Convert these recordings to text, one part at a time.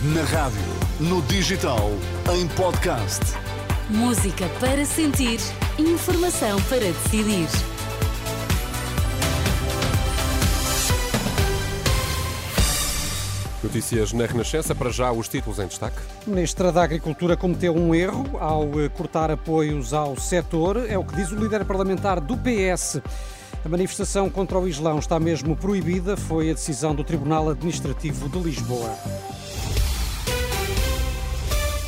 Na rádio, no digital, em podcast. Música para sentir, informação para decidir. Notícias na Renascença, para já os títulos em destaque. A Ministra da Agricultura cometeu um erro ao eh, cortar apoios ao setor, é o que diz o líder parlamentar do PS. A manifestação contra o Islão está mesmo proibida, foi a decisão do Tribunal Administrativo de Lisboa.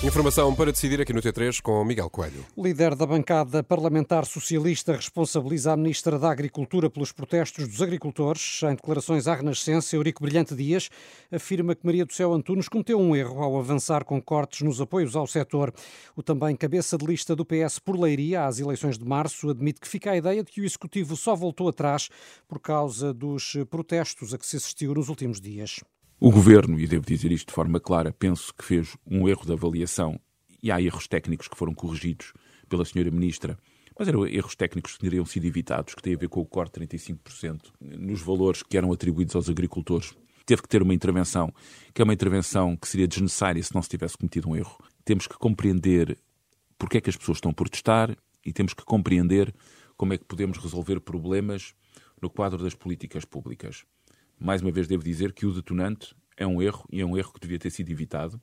Informação para decidir aqui no T3 com Miguel Coelho. O líder da bancada parlamentar socialista responsabiliza a Ministra da Agricultura pelos protestos dos agricultores. Em declarações à Renascença, Eurico Brilhante Dias afirma que Maria do Céu Antunes cometeu um erro ao avançar com cortes nos apoios ao setor. O também cabeça de lista do PS por Leiria às eleições de março admite que fica a ideia de que o Executivo só voltou atrás por causa dos protestos a que se assistiu nos últimos dias. O governo, e devo dizer isto de forma clara, penso que fez um erro de avaliação e há erros técnicos que foram corrigidos pela senhora ministra, mas eram erros técnicos que teriam sido evitados, que têm a ver com o corte de 35% nos valores que eram atribuídos aos agricultores. Teve que ter uma intervenção, que é uma intervenção que seria desnecessária se não se tivesse cometido um erro. Temos que compreender porque é que as pessoas estão a protestar e temos que compreender como é que podemos resolver problemas no quadro das políticas públicas mais uma vez devo dizer que o detonante é um erro e é um erro que devia ter sido evitado.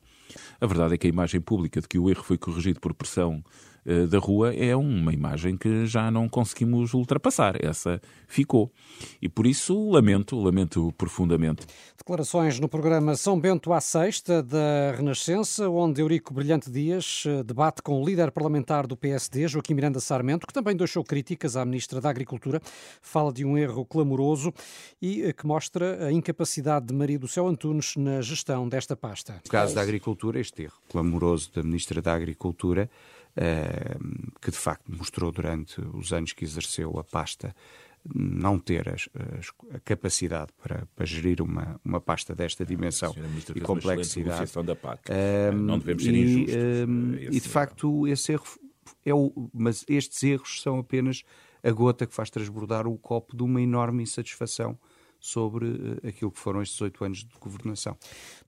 A verdade é que a imagem pública de que o erro foi corrigido por pressão uh, da rua é uma imagem que já não conseguimos ultrapassar. Essa ficou. E por isso lamento, lamento profundamente. Declarações no programa São Bento à Sexta da Renascença, onde Eurico Brilhante Dias eh, debate com o líder parlamentar do PSD, Joaquim Miranda Sarmento, que também deixou críticas à Ministra da Agricultura, fala de um erro clamoroso e eh, que mostra a incapacidade de Maria do Céu Antunes na gestão desta pasta. No caso da agricultura, este erro clamoroso da Ministra da Agricultura, eh, que de facto mostrou durante os anos que exerceu a pasta não ter as, as, a capacidade para, para, gerir uma, uma pasta desta dimensão e complexidade. Da PAC. Um, não devemos ser e, injustos. Um, e de facto, esse erro é o. Mas estes erros são apenas a gota que faz transbordar o copo de uma enorme insatisfação sobre eh, aquilo que foram estes oito anos de governação.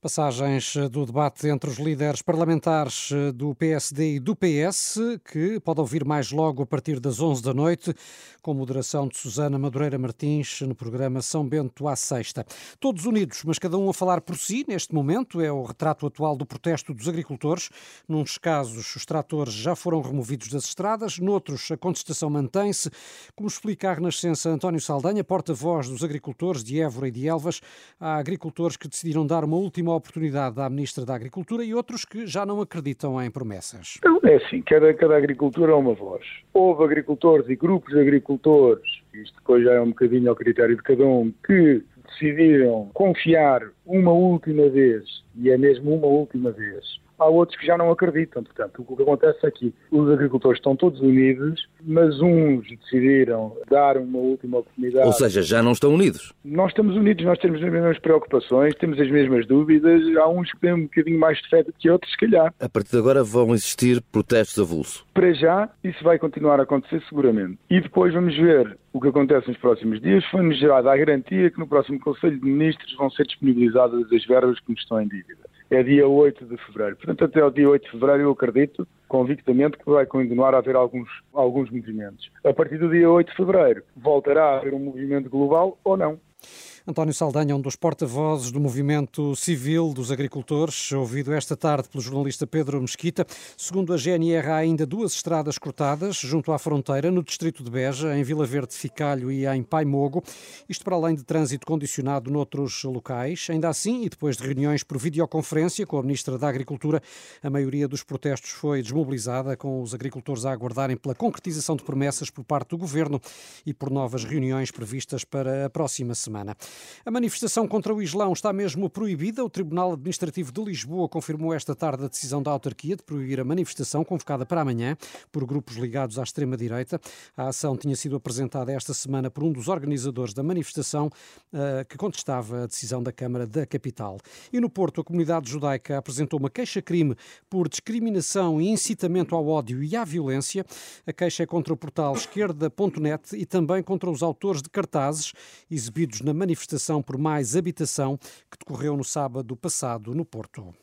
Passagens eh, do debate entre os líderes parlamentares eh, do PSD e do PS, que pode ouvir mais logo a partir das 11 da noite, com moderação de Susana Madureira Martins no programa São Bento à Sexta. Todos unidos, mas cada um a falar por si, neste momento, é o retrato atual do protesto dos agricultores. Nuns casos, os tratores já foram removidos das estradas, noutros, a contestação mantém-se, como explica a Renascença António Saldanha, porta-voz dos agricultores agricultores de Évora e de Elvas. Há agricultores que decidiram dar uma última oportunidade à Ministra da Agricultura e outros que já não acreditam em promessas. É assim, cada, cada agricultura é uma voz. Houve agricultores e grupos de agricultores, isto depois já é um bocadinho ao critério de cada um, que decidiram confiar uma última vez, e é mesmo uma última vez, há outros que já não acreditam. Portanto, o que acontece é que os agricultores estão todos unidos, mas uns decidiram dar uma última oportunidade. Ou seja, já não estão unidos? Nós estamos unidos, nós temos as mesmas preocupações, temos as mesmas dúvidas. Há uns que têm um bocadinho mais de fé do que outros, se calhar. A partir de agora vão existir protestos avulso? Para já, isso vai continuar a acontecer seguramente. E depois vamos ver o que acontece nos próximos dias. Foi-nos gerada a garantia que no próximo Conselho de Ministros vão ser disponibilizadas as verbas que nos estão em dívida é dia 8 de fevereiro. Portanto, até o dia 8 de fevereiro eu acredito convictamente que vai continuar a haver alguns, alguns movimentos. A partir do dia 8 de fevereiro voltará a haver um movimento global ou não. António Saldanha, um dos porta-vozes do movimento civil dos agricultores, ouvido esta tarde pelo jornalista Pedro Mesquita. Segundo a GNR, há ainda duas estradas cortadas junto à fronteira, no distrito de Beja, em Vila Verde, Ficalho e em Paimogo. Isto para além de trânsito condicionado noutros locais. Ainda assim, e depois de reuniões por videoconferência com a Ministra da Agricultura, a maioria dos protestos foi desmobilizada, com os agricultores a aguardarem pela concretização de promessas por parte do Governo e por novas reuniões previstas para a próxima semana. A manifestação contra o Islão está mesmo proibida. O Tribunal Administrativo de Lisboa confirmou esta tarde a decisão da autarquia de proibir a manifestação convocada para amanhã por grupos ligados à extrema-direita. A ação tinha sido apresentada esta semana por um dos organizadores da manifestação eh, que contestava a decisão da Câmara da Capital. E no Porto, a comunidade judaica apresentou uma queixa-crime por discriminação e incitamento ao ódio e à violência. A queixa é contra o portal esquerda.net e também contra os autores de cartazes exibidos na manifestação manifestação por mais habitação que decorreu no sábado passado no Porto.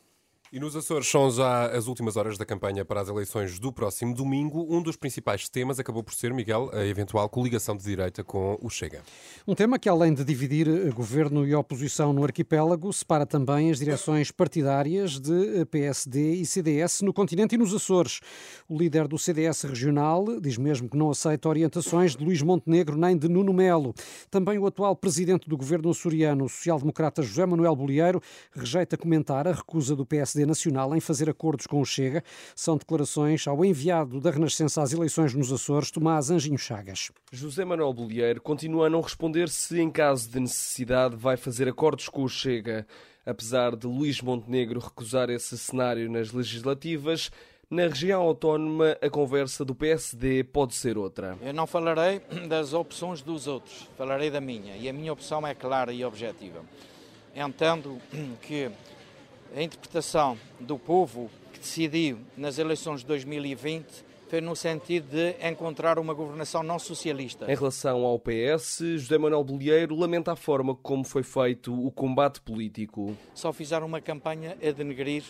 E nos Açores são já as últimas horas da campanha para as eleições do próximo domingo. Um dos principais temas acabou por ser, Miguel, a eventual coligação de direita com o Chega. Um tema que, além de dividir eh, governo e oposição no arquipélago, separa também as direções partidárias de eh, PSD e CDS no continente e nos Açores. O líder do CDS regional diz mesmo que não aceita orientações de Luís Montenegro nem de Nuno Melo. Também o atual presidente do governo açoriano, o social-democrata José Manuel Bolieiro, rejeita comentar a recusa do PSD PSD Nacional em fazer acordos com o Chega. São declarações ao enviado da Renascença às eleições nos Açores, Tomás Anjinho Chagas. José Manuel Bolieiro continua a não responder se, em caso de necessidade, vai fazer acordos com o Chega. Apesar de Luís Montenegro recusar esse cenário nas legislativas, na região autónoma, a conversa do PSD pode ser outra. Eu não falarei das opções dos outros, falarei da minha. E a minha opção é clara e objetiva. Entendo que a interpretação do povo que decidiu nas eleições de 2020 foi no sentido de encontrar uma governação não socialista. Em relação ao PS, José Manuel Bolieiro lamenta a forma como foi feito o combate político. Só fizeram uma campanha a denegrir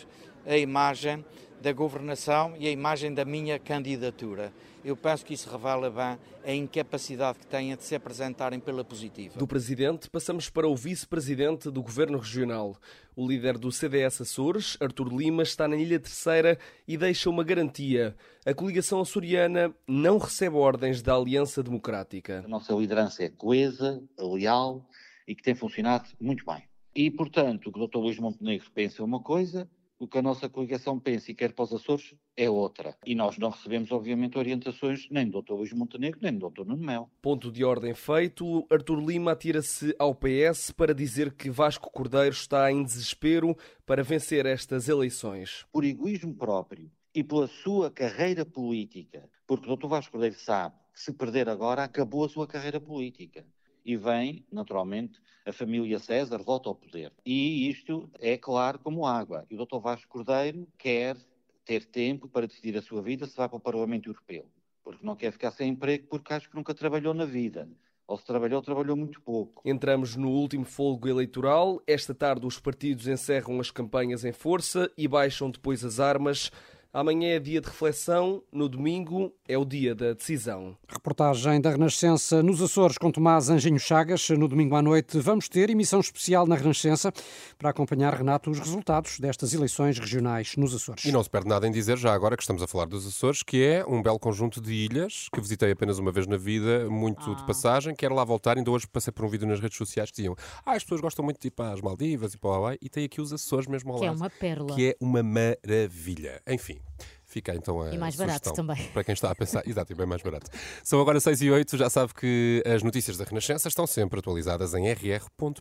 a imagem da governação e a imagem da minha candidatura. Eu penso que isso revela bem a incapacidade que têm de se apresentarem pela positiva. Do presidente, passamos para o vice-presidente do governo regional. O líder do CDS Açores, Artur Lima, está na Ilha Terceira e deixa uma garantia. A coligação açoriana não recebe ordens da Aliança Democrática. A nossa liderança é coesa, leal e que tem funcionado muito bem. E, portanto, o que o Dr. Luís Montenegro pensa uma coisa, o que a nossa coligação pensa e quer para os Açores é outra. E nós não recebemos, obviamente, orientações nem do Dr. Luís Montenegro, nem do Dr. Nuno Mel. Ponto de ordem feito, Artur Lima atira-se ao PS para dizer que Vasco Cordeiro está em desespero para vencer estas eleições. Por egoísmo próprio e pela sua carreira política, porque o Dr. Vasco Cordeiro sabe que se perder agora acabou a sua carreira política e vem, naturalmente, a família César volta ao poder. E isto é claro como água. E o Dr. Vasco Cordeiro quer ter tempo para decidir a sua vida se vai para o Parlamento Europeu. Porque não quer ficar sem emprego porque acho que nunca trabalhou na vida. Ou se trabalhou, trabalhou muito pouco. Entramos no último folgo eleitoral. Esta tarde os partidos encerram as campanhas em força e baixam depois as armas. Amanhã é dia de reflexão, no domingo é o dia da decisão. Reportagem da Renascença nos Açores com Tomás Anjinho Chagas. No domingo à noite vamos ter emissão especial na Renascença para acompanhar, Renato, os resultados destas eleições regionais nos Açores. E não se perde nada em dizer, já agora que estamos a falar dos Açores, que é um belo conjunto de ilhas que visitei apenas uma vez na vida, muito ah. de passagem. Quero lá voltar. Ainda hoje passei por um vídeo nas redes sociais que diziam ah, as pessoas gostam muito de ir para as Maldivas e para o Hawaii e tem aqui os Açores mesmo ao que lado. Que é uma pérola. Que é uma maravilha. Enfim. Fica então a. E mais barato também. Para quem está a pensar. Exato, e bem mais barato. São agora 6 e 8, já sabe que as notícias da Renascença estão sempre atualizadas em rr.p.